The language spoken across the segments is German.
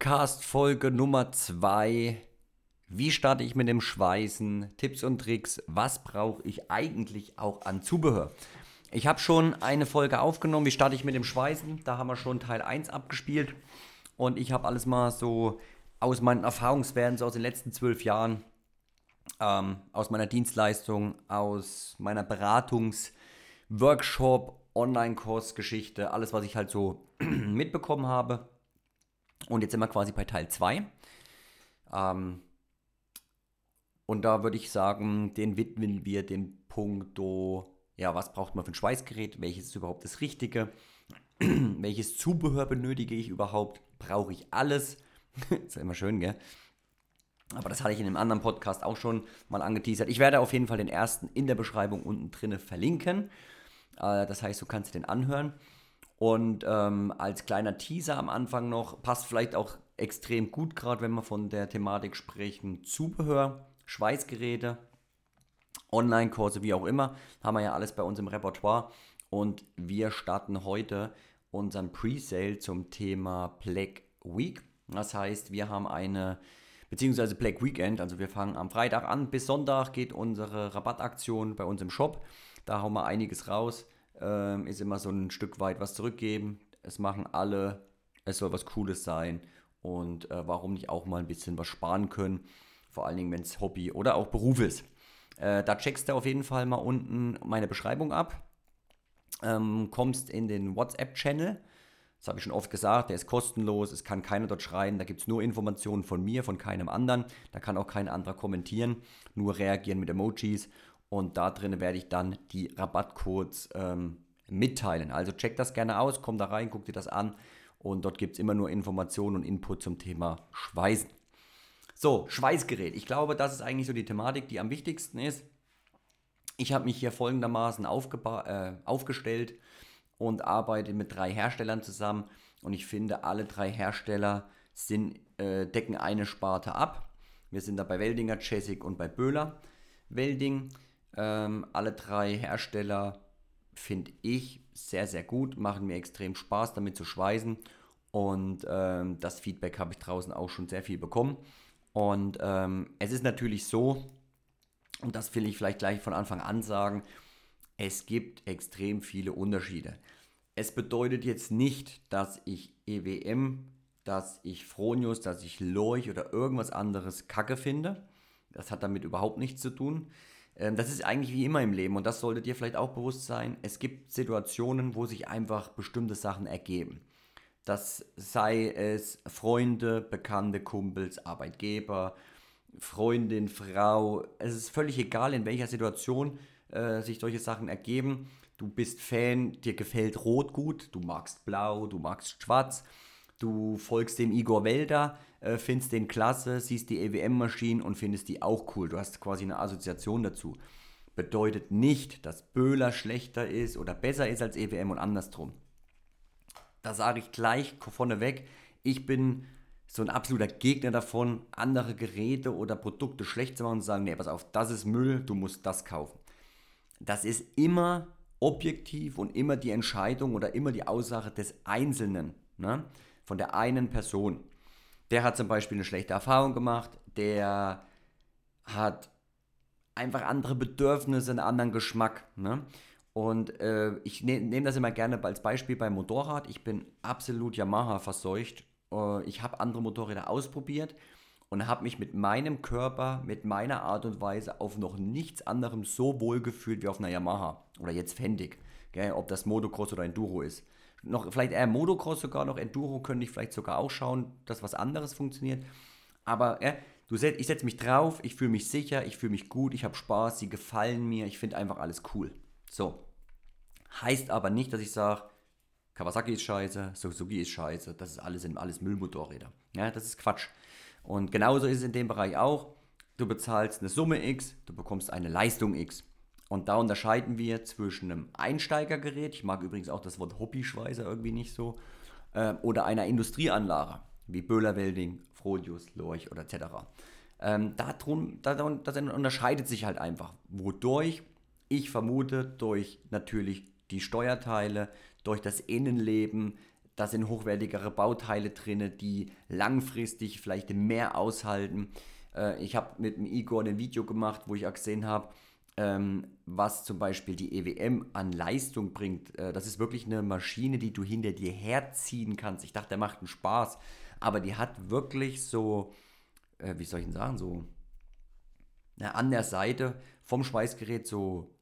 Podcast-Folge Nummer 2. Wie starte ich mit dem Schweißen? Tipps und Tricks. Was brauche ich eigentlich auch an Zubehör? Ich habe schon eine Folge aufgenommen. Wie starte ich mit dem Schweißen? Da haben wir schon Teil 1 abgespielt. Und ich habe alles mal so aus meinen Erfahrungswerten, so aus den letzten zwölf Jahren, ähm, aus meiner Dienstleistung, aus meiner Beratungs-, Workshop, Online-Kurs-Geschichte, alles, was ich halt so mitbekommen habe. Und jetzt sind wir quasi bei Teil 2. Ähm, und da würde ich sagen, den widmen wir dem Punkto, ja, was braucht man für ein Schweißgerät, welches ist überhaupt das Richtige, welches Zubehör benötige ich überhaupt, brauche ich alles. ist ja immer schön, gell? Aber das hatte ich in einem anderen Podcast auch schon mal angeteasert. Ich werde auf jeden Fall den ersten in der Beschreibung unten drinne verlinken. Äh, das heißt, du kannst den anhören. Und ähm, als kleiner Teaser am Anfang noch, passt vielleicht auch extrem gut, gerade wenn wir von der Thematik sprechen, Zubehör, Schweißgeräte, Online-Kurse, wie auch immer, haben wir ja alles bei uns im Repertoire. Und wir starten heute unseren Pre-Sale zum Thema Black Week. Das heißt, wir haben eine, beziehungsweise Black Weekend, also wir fangen am Freitag an, bis Sonntag geht unsere Rabattaktion bei uns im Shop. Da hauen wir einiges raus ähm, ist immer so ein Stück weit was zurückgeben. Es machen alle, es soll was Cooles sein und äh, warum nicht auch mal ein bisschen was sparen können, vor allen Dingen, wenn es Hobby oder auch Beruf ist. Äh, da checkst du auf jeden Fall mal unten meine Beschreibung ab, ähm, kommst in den WhatsApp-Channel. Das habe ich schon oft gesagt, der ist kostenlos, es kann keiner dort schreien, da gibt es nur Informationen von mir, von keinem anderen, da kann auch kein anderer kommentieren, nur reagieren mit Emojis und da drin werde ich dann die Rabattcodes ähm, mitteilen. Also check das gerne aus, komm da rein, guck dir das an und dort gibt es immer nur Informationen und Input zum Thema Schweißen. So, Schweißgerät. Ich glaube, das ist eigentlich so die Thematik, die am wichtigsten ist. Ich habe mich hier folgendermaßen äh, aufgestellt und arbeite mit drei Herstellern zusammen. Und ich finde, alle drei Hersteller sind, äh, decken eine Sparte ab. Wir sind da bei Weldinger, Chessig und bei Böhler. Welding ähm, alle drei Hersteller finde ich sehr, sehr gut, machen mir extrem Spaß damit zu schweißen und ähm, das Feedback habe ich draußen auch schon sehr viel bekommen. Und ähm, es ist natürlich so, und das will ich vielleicht gleich von Anfang an sagen, es gibt extrem viele Unterschiede. Es bedeutet jetzt nicht, dass ich EWM, dass ich Fronius, dass ich Lorch oder irgendwas anderes kacke finde. Das hat damit überhaupt nichts zu tun. Ähm, das ist eigentlich wie immer im Leben und das sollte dir vielleicht auch bewusst sein. Es gibt Situationen, wo sich einfach bestimmte Sachen ergeben. Das sei es Freunde, Bekannte, Kumpels, Arbeitgeber, Freundin, Frau. Es ist völlig egal, in welcher Situation äh, sich solche Sachen ergeben. Du bist Fan, dir gefällt Rot gut, du magst Blau, du magst Schwarz, du folgst dem Igor Welder, äh, findest den klasse, siehst die EWM-Maschinen und findest die auch cool. Du hast quasi eine Assoziation dazu. Bedeutet nicht, dass Böhler schlechter ist oder besser ist als EWM und andersrum. Da sage ich gleich vorneweg, ich bin so ein absoluter Gegner davon, andere Geräte oder Produkte schlecht zu machen und zu sagen, nee, pass auf, das ist Müll, du musst das kaufen. Das ist immer objektiv und immer die Entscheidung oder immer die Aussage des Einzelnen, ne? von der einen Person. Der hat zum Beispiel eine schlechte Erfahrung gemacht, der hat einfach andere Bedürfnisse, einen anderen Geschmack. Ne? Und äh, ich ne, nehme das immer gerne als Beispiel beim Motorrad. Ich bin absolut Yamaha verseucht. Äh, ich habe andere Motorräder ausprobiert und habe mich mit meinem Körper, mit meiner Art und Weise auf noch nichts anderem so wohl gefühlt wie auf einer Yamaha oder jetzt Fendig. Gell? Ob das Motocross oder Enduro ist noch vielleicht eher Motocross sogar, noch Enduro könnte ich vielleicht sogar auch schauen, dass was anderes funktioniert. Aber äh, du set, ich setze mich drauf, ich fühle mich sicher, ich fühle mich gut, ich habe Spaß, sie gefallen mir, ich finde einfach alles cool. So. Heißt aber nicht, dass ich sage, Kawasaki ist scheiße, Suzuki ist scheiße, das ist alles, alles Müllmotorräder. Ja, das ist Quatsch. Und genauso ist es in dem Bereich auch. Du bezahlst eine Summe X, du bekommst eine Leistung X. Und da unterscheiden wir zwischen einem Einsteigergerät, ich mag übrigens auch das Wort Hobbyschweißer irgendwie nicht so, äh, oder einer Industrieanlage, wie Böhler Welding, Frodius, Lorch oder etc. Ähm, darum, darum, das unterscheidet sich halt einfach. Wodurch? Ich vermute durch natürlich die Steuerteile, durch das Innenleben, da sind hochwertigere Bauteile drin, die langfristig vielleicht mehr aushalten. Äh, ich habe mit dem Igor ein Video gemacht, wo ich auch gesehen habe, was zum Beispiel die EWM an Leistung bringt. Äh, das ist wirklich eine Maschine, die du hinter dir herziehen kannst. Ich dachte, der macht einen Spaß, aber die hat wirklich so, äh, wie soll ich denn sagen, so na, an der Seite vom Schweißgerät so,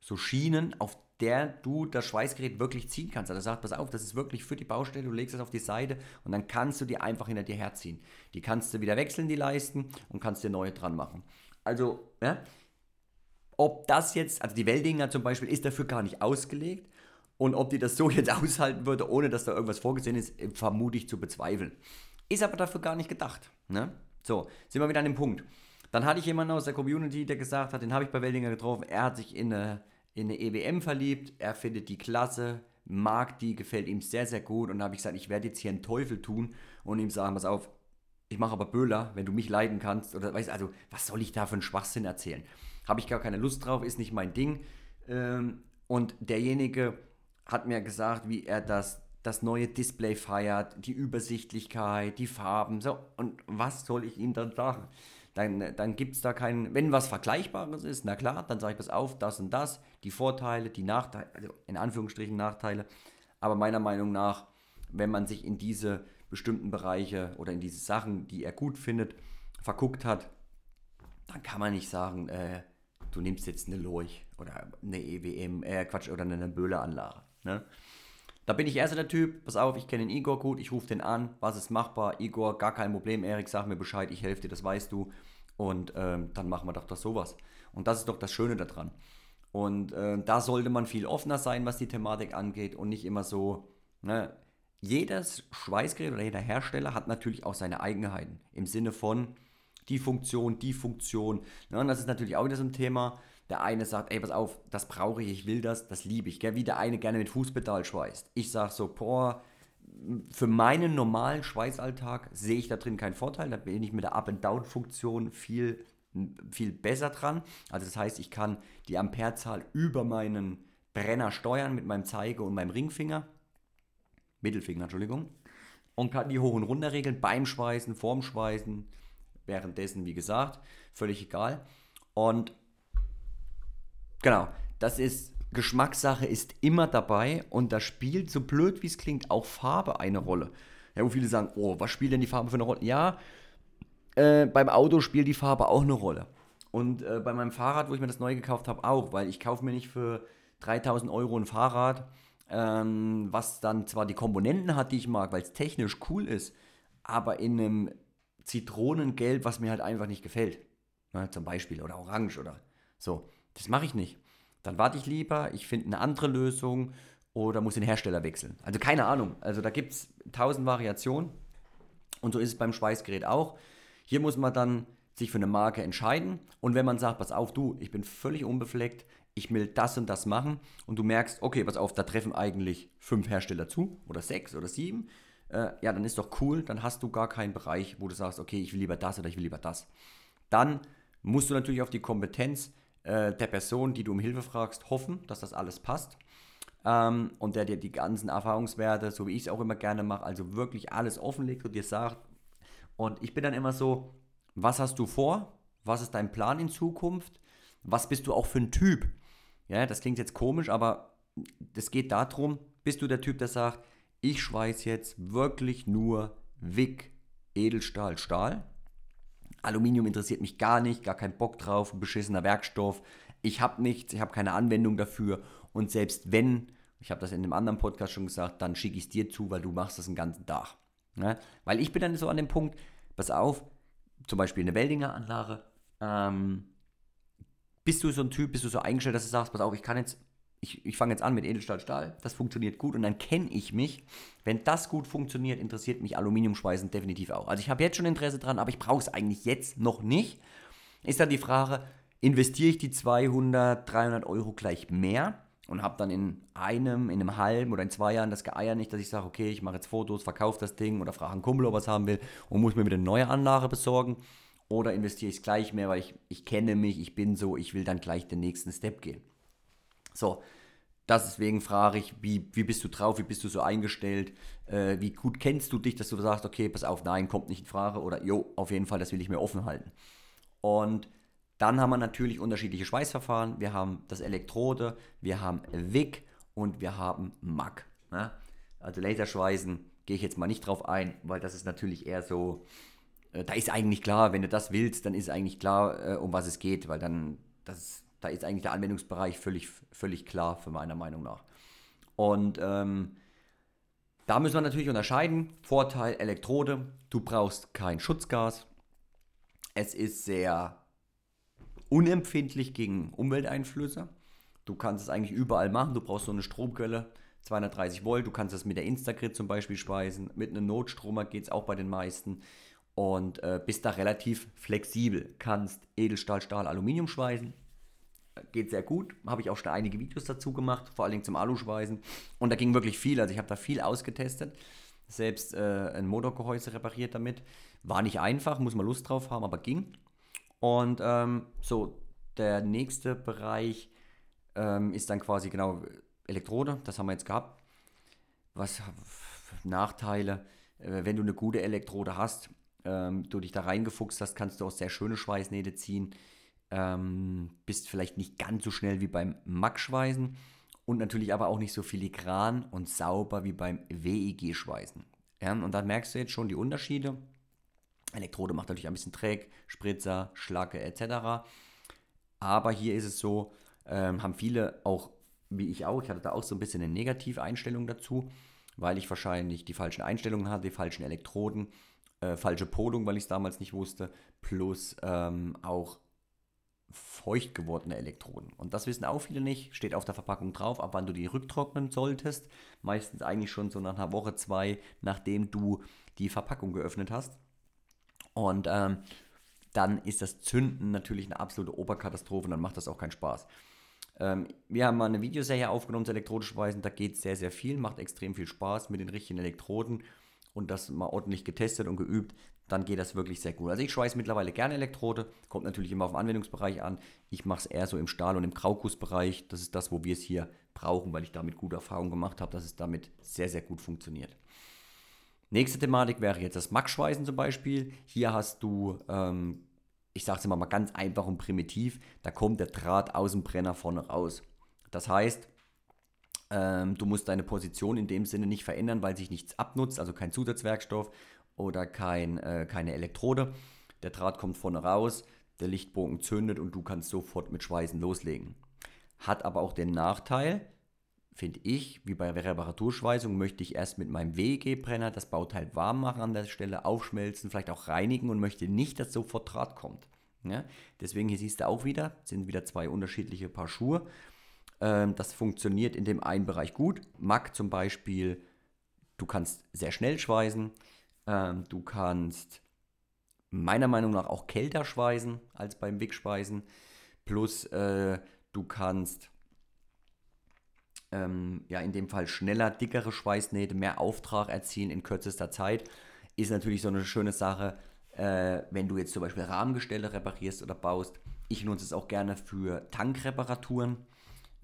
so Schienen, auf der du das Schweißgerät wirklich ziehen kannst. Also sagt, pass auf, das ist wirklich für die Baustelle, du legst es auf die Seite und dann kannst du die einfach hinter dir herziehen. Die kannst du wieder wechseln, die Leisten, und kannst dir neue dran machen. Also, ja, ob das jetzt, also die Weldinger zum Beispiel, ist dafür gar nicht ausgelegt. Und ob die das so jetzt aushalten würde, ohne dass da irgendwas vorgesehen ist, vermute ich zu bezweifeln. Ist aber dafür gar nicht gedacht. Ne? So, sind wir wieder an dem Punkt. Dann hatte ich jemanden aus der Community, der gesagt hat, den habe ich bei Weldinger getroffen, er hat sich in eine, in eine EWM verliebt, er findet die klasse, mag die, gefällt ihm sehr, sehr gut. Und da habe ich gesagt, ich werde jetzt hier einen Teufel tun und ihm sagen, pass auf, ich mache aber Böhler, wenn du mich leiden kannst. Oder weißt also, was soll ich da für einen Schwachsinn erzählen? Habe ich gar keine Lust drauf, ist nicht mein Ding. Ähm, und derjenige hat mir gesagt, wie er das, das neue Display feiert, die Übersichtlichkeit, die Farben. So, und was soll ich ihm dann sagen? Dann, dann gibt es da keinen, wenn was Vergleichbares ist, na klar, dann sage ich das auf, das und das, die Vorteile, die Nachteile, also in Anführungsstrichen Nachteile. Aber meiner Meinung nach, wenn man sich in diese bestimmten Bereiche oder in diese Sachen, die er gut findet, verguckt hat, dann kann man nicht sagen, äh, du nimmst jetzt eine Lorch oder eine EWM, äh, Quatsch, oder eine Böhler-Anlage. Ne? Da bin ich erst der Typ, pass auf, ich kenne den Igor gut, ich rufe den an, was ist machbar? Igor, gar kein Problem, Erik, sag mir Bescheid, ich helfe dir, das weißt du. Und ähm, dann machen wir doch das sowas. Und das ist doch das Schöne daran. Und äh, da sollte man viel offener sein, was die Thematik angeht und nicht immer so, ne? Jedes Schweißgerät oder jeder Hersteller hat natürlich auch seine Eigenheiten im Sinne von, die Funktion, die Funktion. Ja, und das ist natürlich auch wieder so ein Thema. Der eine sagt, ey, pass auf, das brauche ich, ich will das, das liebe ich. Gell? Wie der eine gerne mit Fußpedal schweißt. Ich sage so, boah, für meinen normalen Schweißalltag sehe ich da drin keinen Vorteil. Da bin ich mit der Up-and-Down-Funktion viel, viel besser dran. Also das heißt, ich kann die Amperezahl über meinen Brenner steuern mit meinem Zeige- und meinem Ringfinger. Mittelfinger, Entschuldigung. Und kann die hoch und runter regeln beim Schweißen, vorm Schweißen, währenddessen, wie gesagt, völlig egal. Und genau, das ist Geschmackssache ist immer dabei und da spielt, so blöd wie es klingt, auch Farbe eine Rolle. Ja, wo viele sagen, oh, was spielt denn die Farbe für eine Rolle? Ja, äh, beim Auto spielt die Farbe auch eine Rolle. Und äh, bei meinem Fahrrad, wo ich mir das neu gekauft habe, auch, weil ich kaufe mir nicht für 3000 Euro ein Fahrrad, ähm, was dann zwar die Komponenten hat, die ich mag, weil es technisch cool ist, aber in einem Zitronengelb, was mir halt einfach nicht gefällt. Ja, zum Beispiel. Oder Orange oder so. Das mache ich nicht. Dann warte ich lieber, ich finde eine andere Lösung oder muss den Hersteller wechseln. Also keine Ahnung. Also da gibt es tausend Variationen. Und so ist es beim Schweißgerät auch. Hier muss man dann sich für eine Marke entscheiden. Und wenn man sagt, pass auf, du, ich bin völlig unbefleckt, ich will das und das machen und du merkst, okay, pass auf, da treffen eigentlich fünf Hersteller zu oder sechs oder sieben äh, ja, dann ist doch cool, dann hast du gar keinen Bereich, wo du sagst, okay, ich will lieber das oder ich will lieber das. Dann musst du natürlich auf die Kompetenz äh, der Person, die du um Hilfe fragst, hoffen, dass das alles passt. Ähm, und der dir die ganzen Erfahrungswerte, so wie ich es auch immer gerne mache, also wirklich alles offenlegt und dir sagt. Und ich bin dann immer so, was hast du vor? Was ist dein Plan in Zukunft? Was bist du auch für ein Typ? Ja, das klingt jetzt komisch, aber es geht darum, bist du der Typ, der sagt, ich schweiß jetzt wirklich nur Wick, Edelstahl, Stahl. Aluminium interessiert mich gar nicht, gar keinen Bock drauf, ein beschissener Werkstoff. Ich habe nichts, ich habe keine Anwendung dafür. Und selbst wenn, ich habe das in einem anderen Podcast schon gesagt, dann schicke ich es dir zu, weil du machst das den ganzen Tag. Ne? Weil ich bin dann so an dem Punkt, pass auf, zum Beispiel eine Weldinger Anlage, ähm, bist du so ein Typ, bist du so eingestellt, dass du sagst, pass auf, ich kann jetzt ich, ich fange jetzt an mit Edelstahl Stahl, das funktioniert gut und dann kenne ich mich. Wenn das gut funktioniert, interessiert mich Aluminiumschweißen definitiv auch. Also ich habe jetzt schon Interesse dran, aber ich brauche es eigentlich jetzt noch nicht. Ist dann die Frage, investiere ich die 200, 300 Euro gleich mehr und habe dann in einem, in einem halben oder in zwei Jahren das Geeier nicht, dass ich sage, okay, ich mache jetzt Fotos, verkaufe das Ding oder frage einen Kumpel, ob er es haben will und muss mir wieder eine neue Anlage besorgen. Oder investiere ich es gleich mehr, weil ich, ich kenne mich, ich bin so, ich will dann gleich den nächsten Step gehen. So, deswegen frage ich, wie, wie bist du drauf, wie bist du so eingestellt, äh, wie gut kennst du dich, dass du sagst, okay, pass auf, nein, kommt nicht in Frage oder jo, auf jeden Fall, das will ich mir offen halten. Und dann haben wir natürlich unterschiedliche Schweißverfahren. Wir haben das Elektrode, wir haben WIG und wir haben MAG. Ne? Also Laserschweißen gehe ich jetzt mal nicht drauf ein, weil das ist natürlich eher so, äh, da ist eigentlich klar, wenn du das willst, dann ist eigentlich klar, äh, um was es geht, weil dann, das, da ist eigentlich der Anwendungsbereich völlig, völlig klar, für meiner Meinung nach. Und ähm, da müssen wir natürlich unterscheiden. Vorteil Elektrode, du brauchst kein Schutzgas. Es ist sehr unempfindlich gegen Umwelteinflüsse. Du kannst es eigentlich überall machen. Du brauchst so eine Stromquelle, 230 Volt. Du kannst es mit der Instagrid zum Beispiel speisen. Mit einem Notstromer geht es auch bei den meisten und äh, bist da relativ flexibel. Kannst Edelstahl, Stahl, Aluminium schweißen. Geht sehr gut. Habe ich auch schon einige Videos dazu gemacht, vor allem zum Aluschweißen. Und da ging wirklich viel. Also ich habe da viel ausgetestet. Selbst äh, ein Motorgehäuse repariert damit. War nicht einfach, muss man Lust drauf haben, aber ging. Und ähm, so, der nächste Bereich ähm, ist dann quasi genau Elektrode. Das haben wir jetzt gehabt. Was Nachteile? Äh, wenn du eine gute Elektrode hast, ähm, du dich da reingefuchst hast, kannst du auch sehr schöne Schweißnähte ziehen. Ähm, bist vielleicht nicht ganz so schnell wie beim Mack-Schweißen und natürlich aber auch nicht so filigran und sauber wie beim WEG-Schweißen. Ja, und da merkst du jetzt schon die Unterschiede. Elektrode macht natürlich ein bisschen Dreck, Spritzer, Schlacke etc. Aber hier ist es so, ähm, haben viele auch, wie ich auch, ich hatte da auch so ein bisschen eine Negativeinstellung dazu, weil ich wahrscheinlich die falschen Einstellungen hatte, die falschen Elektroden äh, falsche Polung, weil ich es damals nicht wusste, plus ähm, auch feucht gewordene Elektroden. Und das wissen auch viele nicht, steht auf der Verpackung drauf, ab wann du die rücktrocknen solltest. Meistens eigentlich schon so nach einer Woche, zwei, nachdem du die Verpackung geöffnet hast. Und ähm, dann ist das Zünden natürlich eine absolute Oberkatastrophe und dann macht das auch keinen Spaß. Ähm, wir haben mal eine Videoserie aufgenommen zu elektronisch Weisen, da geht sehr, sehr viel, macht extrem viel Spaß mit den richtigen Elektroden und das mal ordentlich getestet und geübt, dann geht das wirklich sehr gut. Also ich schweiße mittlerweile gerne Elektrode, kommt natürlich immer auf den Anwendungsbereich an. Ich mache es eher so im Stahl- und im Graugussbereich. Das ist das, wo wir es hier brauchen, weil ich damit gute Erfahrungen gemacht habe, dass es damit sehr, sehr gut funktioniert. Nächste Thematik wäre jetzt das Max-Schweißen zum Beispiel. Hier hast du, ähm, ich sage es immer mal ganz einfach und primitiv, da kommt der Draht aus dem Brenner vorne raus. Das heißt, ähm, du musst deine Position in dem Sinne nicht verändern, weil sich nichts abnutzt, also kein Zusatzwerkstoff oder kein, äh, keine Elektrode. Der Draht kommt vorne raus, der Lichtbogen zündet und du kannst sofort mit Schweißen loslegen. Hat aber auch den Nachteil, finde ich, wie bei Reparaturschweißung, möchte ich erst mit meinem WEG-Brenner das Bauteil warm machen an der Stelle, aufschmelzen, vielleicht auch reinigen und möchte nicht, dass sofort Draht kommt. Ja? Deswegen hier siehst du auch wieder, sind wieder zwei unterschiedliche Paar Schuhe. Ähm, das funktioniert in dem einen Bereich gut. Mac zum Beispiel, du kannst sehr schnell schweißen. Ähm, du kannst meiner Meinung nach auch kälter schweißen als beim Wick-Schweißen. Plus äh, du kannst ähm, ja in dem Fall schneller, dickere Schweißnähte, mehr Auftrag erzielen in kürzester Zeit. Ist natürlich so eine schöne Sache, äh, wenn du jetzt zum Beispiel Rahmengestelle reparierst oder baust. Ich nutze es auch gerne für Tankreparaturen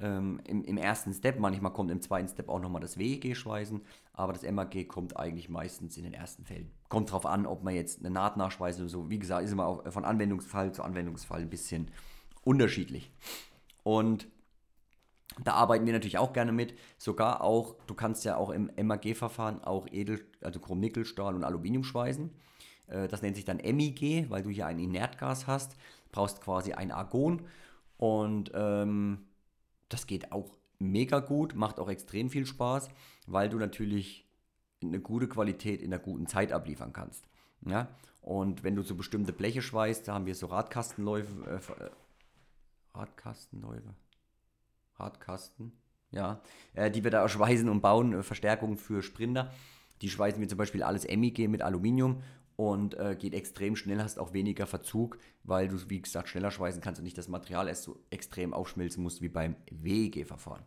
ähm, im, im, ersten Step. Manchmal kommt im zweiten Step auch nochmal das WEG-Schweißen, aber das MAG kommt eigentlich meistens in den ersten Fällen. Kommt drauf an, ob man jetzt eine Naht nachschweißt oder so. Wie gesagt, ist immer auch von Anwendungsfall zu Anwendungsfall ein bisschen unterschiedlich. Und da arbeiten wir natürlich auch gerne mit. Sogar auch, du kannst ja auch im MAG-Verfahren auch Edel, also Chrom-Nickel, Stahl und Aluminium schweißen. Äh, das nennt sich dann MIG, weil du hier ein Inertgas hast. Brauchst quasi ein Argon. Und ähm, das geht auch mega gut, macht auch extrem viel Spaß, weil du natürlich eine gute Qualität in einer guten Zeit abliefern kannst. Ja? Und wenn du so bestimmte Bleche schweißt, da haben wir so Radkastenläufe, äh, äh Radkastenläufe, Radkasten, ja, äh, die wir da schweißen und bauen, äh, Verstärkungen für Sprinter. Die schweißen wir zum Beispiel alles MIG mit Aluminium und äh, geht extrem schnell, hast auch weniger Verzug, weil du, wie gesagt, schneller schweißen kannst und nicht das Material erst so extrem aufschmelzen musst wie beim WEG-Verfahren.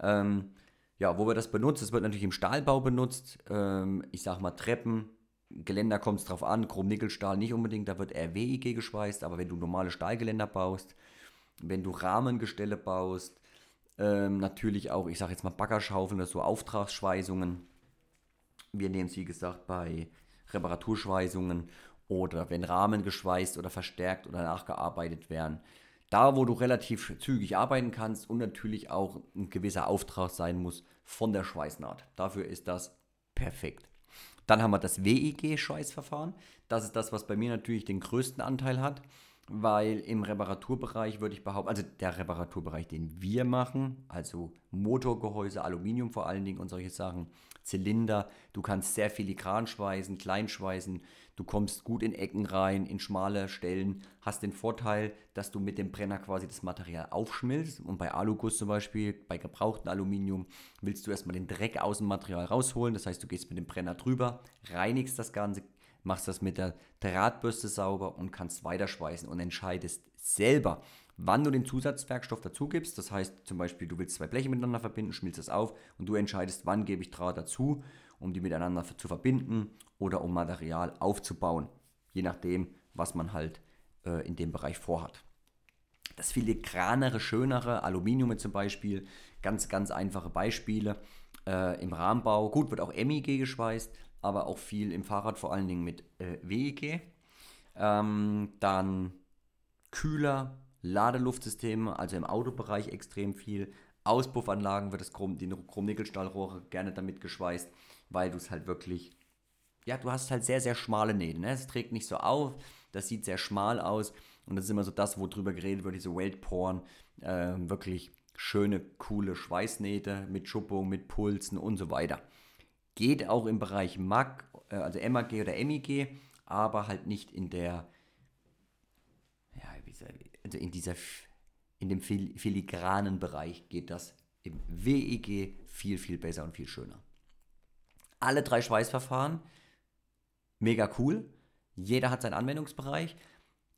Ähm, ja, wo wir das benutzen, es wird natürlich im Stahlbau benutzt. Ähm, ich sag mal Treppen, Geländer kommt es drauf an, Chrom-Nickel-Stahl nicht unbedingt, da wird eher WEG geschweißt, aber wenn du normale Stahlgeländer baust, wenn du Rahmengestelle baust, Ähm, natürlich auch, ich sage jetzt mal Baggerschaufeln oder so Auftragsschweißungen. Wir nehmen es, wie gesagt, bei Reparaturschweißungen oder wenn Rahmen geschweißt oder verstärkt oder nachgearbeitet werden. Da, wo du relativ zügig arbeiten kannst und natürlich auch ein gewisser Auftrag sein muss von der Schweißnaht. Dafür ist das perfekt. Dann haben wir das WEG-Schweißverfahren. Das ist das, was bei mir natürlich den größten Anteil hat weil im Reparaturbereich würde ich behaupten, also der Reparaturbereich, den wir machen, also Motorgehäuse, Aluminium vor allen Dingen und solche Sachen, Zylinder, du kannst sehr filigran schweißen, klein schweißen, du kommst gut in Ecken rein, in schmale Stellen, hast den Vorteil, dass du mit dem Brenner quasi das Material aufschmilzt und bei Aluguss zum Beispiel, bei gebrauchtem Aluminium, willst du erstmal den Dreck aus dem Material rausholen, das heißt, du gehst mit dem Brenner drüber, reinigst das Ganze, machst das mit der Drahtbürste sauber und kannst weiterschweißen und entscheidest selber, wann du den Zusatzwerkstoff dazu gibst. Das heißt zum Beispiel, du willst zwei Bleche miteinander verbinden, schmilzt es auf und du entscheidest, wann gebe ich Draht dazu, um die miteinander zu verbinden oder um Material aufzubauen. Je nachdem, was man halt äh, in dem Bereich vorhat. Das filigranere, schönere, Aluminium zum Beispiel, ganz, ganz einfache Beispiele. Äh, Im Rahmenbau, gut, wird auch MIG geschweißt, aber auch viel im Fahrrad, vor allen Dingen mit äh, WEG. Ähm, dann Kühler, Ladeluftsysteme, also im Autobereich extrem viel. Auspuffanlagen wird das Chrom, die Chrom-Nickel-Stahlrohre gerne damit geschweißt, weil du es halt wirklich, ja, du hast halt sehr, sehr schmale Nähte. Ne? Es trägt nicht so auf, das sieht sehr schmal aus und das ist immer so das, wo drüber geredet wird, diese Weltporn, äh, wirklich schöne, coole Schweißnähte mit Schuppung, mit Pulsen und so weiter. Geht auch im Bereich MAG, äh, also MAG oder MIG, aber halt nicht in der, ja, also in dieser, in dem filigranen Bereich geht das im WEG viel, viel besser und viel schöner. Alle drei Schweißverfahren, mega cool. Jeder hat seinen Anwendungsbereich.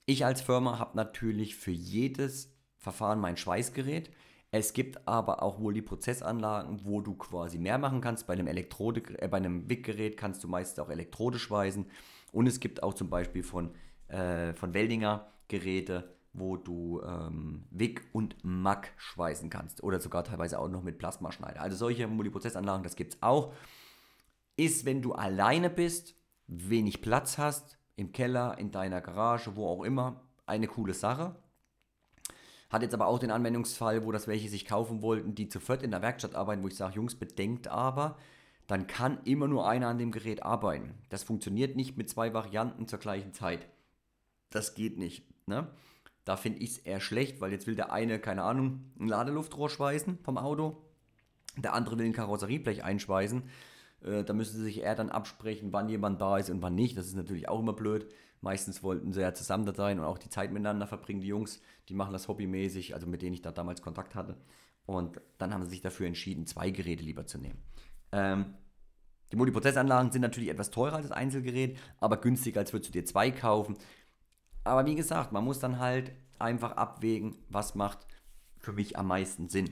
Ich als Firma habe natürlich für jedes Verfahren mein Schweißgerät. Es gibt aber auch wohl die Prozessanlagen, wo du quasi mehr machen kannst. Bei einem, Elektrode, äh, bei einem WIG-Gerät kannst du meistens auch Elektrode schweißen. Und es gibt auch zum Beispiel von, äh, von Weldinger Geräte, wo du ähm, WIG und MAG schweißen kannst. Oder sogar teilweise auch noch mit Plasmaschneider. Also solche Multiprozessanlagen, das gibt es auch. Ist, wenn du alleine bist, wenig Platz hast, im Keller, in deiner Garage, wo auch immer, eine coole Sache. Hat jetzt aber auch den Anwendungsfall, wo das welche sich kaufen wollten, die zu viert in der Werkstatt arbeiten, wo ich sage, Jungs, bedenkt aber, dann kann immer nur einer an dem Gerät arbeiten. Das funktioniert nicht mit zwei Varianten zur gleichen Zeit. Das geht nicht. Ne? Da finde ich es eher schlecht, weil jetzt will der eine, keine Ahnung, ein Ladeluftrohr schweißen vom Auto, der andere will ein Karosserieblech einschweißen. Äh, da müssen sie sich eher dann absprechen, wann jemand da ist und wann nicht. Das ist natürlich auch immer blöd. Meistens wollten sie ja zusammen da sein und auch die Zeit miteinander verbringen, die Jungs. Die machen das hobbymäßig, also mit denen ich da damals Kontakt hatte. Und dann haben sie sich dafür entschieden, zwei Geräte lieber zu nehmen. Ähm, die Multiprozessanlagen sind natürlich etwas teurer als das Einzelgerät, aber günstiger, als würdest du dir zwei kaufen. Aber wie gesagt, man muss dann halt einfach abwägen, was macht für mich am meisten Sinn.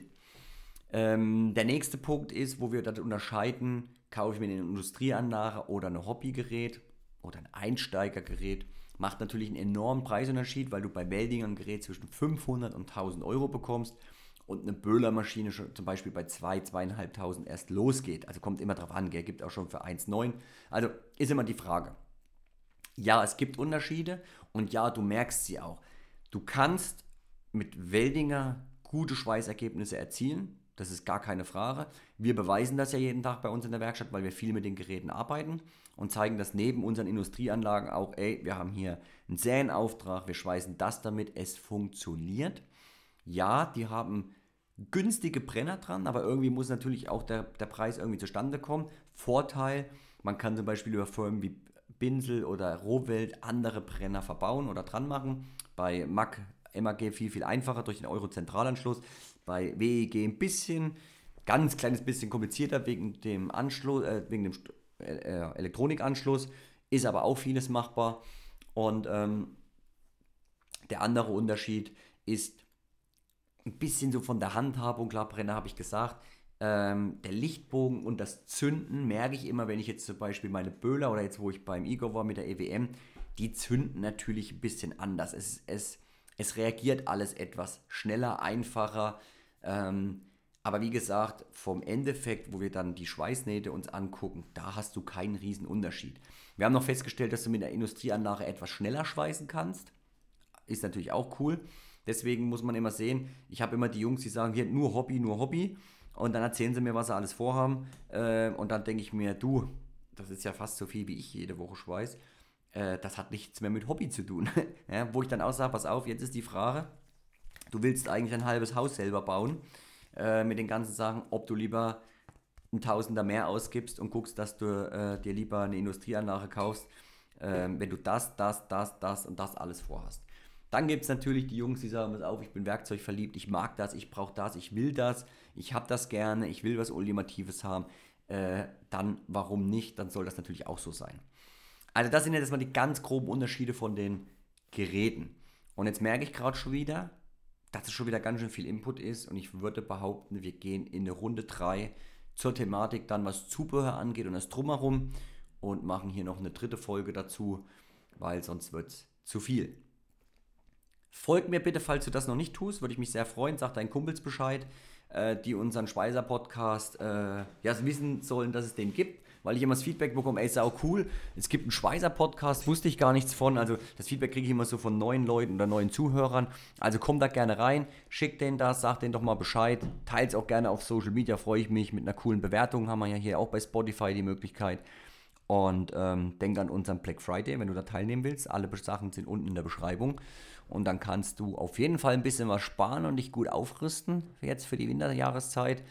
Ähm, der nächste Punkt ist, wo wir das unterscheiden, kaufe ich mir eine Industrieanlage oder ein Hobbygerät oder ein Einsteigergerät, macht natürlich einen enormen Preisunterschied, weil du bei Welding ein Gerät zwischen 500 und 1000 Euro bekommst und eine Böhlermaschine schon zum Beispiel bei 2, 2.500 erst losgeht. Also kommt immer drauf an, gell? gibt auch schon für 1,9. Also ist immer die Frage. Ja, es gibt Unterschiede und ja, du merkst sie auch. Du kannst mit Weldinger gute Schweißergebnisse erzielen. Das ist gar keine Frage. Wir beweisen das ja jeden Tag bei uns in der Werkstatt, weil wir viel mit den Geräten arbeiten und zeigen das neben unseren Industrieanlagen auch, ey, wir haben hier einen Säenauftrag, wir schweißen das damit, es funktioniert. Ja, die haben günstige Brenner dran, aber irgendwie muss natürlich auch der, der Preis irgendwie zustande kommen. Vorteil, man kann zum Beispiel über Firmen wie Binsel oder Rohwelt andere Brenner verbauen oder dran machen. Bei MAG, MAG viel, viel einfacher durch den Euro-Zentralanschluss. Bei WEG ein bisschen, ganz kleines bisschen komplizierter wegen dem Anschluss, äh, wegen dem äh, äh, Elektronikanschluss, ist aber auch vieles machbar. Und ähm, der andere Unterschied ist ein bisschen so von der Handhabung, klar, Brenner habe ich gesagt, ähm, der Lichtbogen und das Zünden merke ich immer, wenn ich jetzt zum Beispiel meine Böhler oder jetzt wo ich beim Igor war mit der EWM, die zünden natürlich ein bisschen anders. Es, es, es reagiert alles etwas schneller, einfacher. Ähm, Aber wie gesagt, vom Endeffekt, wo wir dann die Schweißnähte uns angucken, da hast du keinen riesen Unterschied. Wir haben noch festgestellt, dass du mit der Industrieanlage etwas schneller schweißen kannst. Ist natürlich auch cool. Deswegen muss man immer sehen, ich habe immer die Jungs, die sagen, hier nur Hobby, nur Hobby. Und dann erzählen sie mir, was sie alles vorhaben. Äh, und dann denke ich mir, du, das ist ja fast so viel, wie ich jede Woche schweiß. Äh, das hat nichts mehr mit Hobby zu tun. ja, wo ich dann auch sage, pass auf, jetzt ist die Frage, du willst eigentlich ein halbes Haus selber bauen äh, mit den ganzen Sachen, ob du lieber ein Tausender mehr ausgibst und guckst, dass du äh, dir lieber eine Industrieanlage kaufst, äh, wenn du das, das, das, das und das alles vorhast. Dann gibt es natürlich die Jungs, die sagen, pass auf, ich bin werkzeugverliebt, ich mag das, ich brauche das, ich will das, ich habe das gerne, ich will was Ultimatives haben. Äh, dann warum nicht? Dann soll das natürlich auch so sein. Also das sind jetzt mal die ganz groben Unterschiede von den Geräten. Und jetzt merke ich gerade schon wieder, dass es schon wieder ganz schön viel Input ist und ich würde behaupten, wir gehen in eine Runde 3 zur Thematik dann, was Zubehör angeht und das Drumherum und machen hier noch eine dritte Folge dazu, weil sonst wird es zu viel. Folgt mir bitte, falls du das noch nicht tust, würde ich mich sehr freuen. Sag deinen Kumpels Bescheid, äh, die unseren Speiser-Podcast äh, ja, wissen sollen, dass es den gibt weil ich immer das Feedback bekomme, ey, ist auch cool. Es gibt einen Schweizer Podcast, wusste ich gar nichts von. Also das Feedback kriege ich immer so von neuen Leuten oder neuen Zuhörern. Also komm da gerne rein, schick denen das, sag denen doch mal Bescheid. Teilt es auch gerne auf Social Media, freue ich mich. Mit einer coolen Bewertung haben wir ja hier auch bei Spotify die Möglichkeit. Und ähm, denk an unseren Black Friday, wenn du da teilnehmen willst. Alle Sachen sind unten in der Beschreibung. Und dann kannst du auf jeden Fall ein bisschen was sparen und dich gut aufrüsten, jetzt für die Winterjahreszeit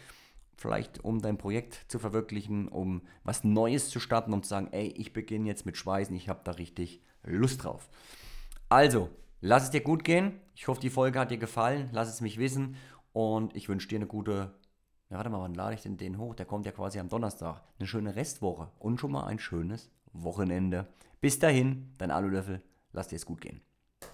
vielleicht um dein Projekt zu verwirklichen, um was Neues zu starten, um zu sagen, ey, ich beginne jetzt mit Schweißen, ich habe da richtig Lust drauf. Also, lass es dir gut gehen. Ich hoffe, die Folge hat dir gefallen. Lass es mich wissen und ich wünsche dir eine gute, ja, warte mal, wann lade ich denn den hoch? Der kommt ja quasi am Donnerstag. Eine schöne Restwoche und schon mal ein schönes Wochenende. Bis dahin, dein Alulöffel. Lass dir es gut gehen.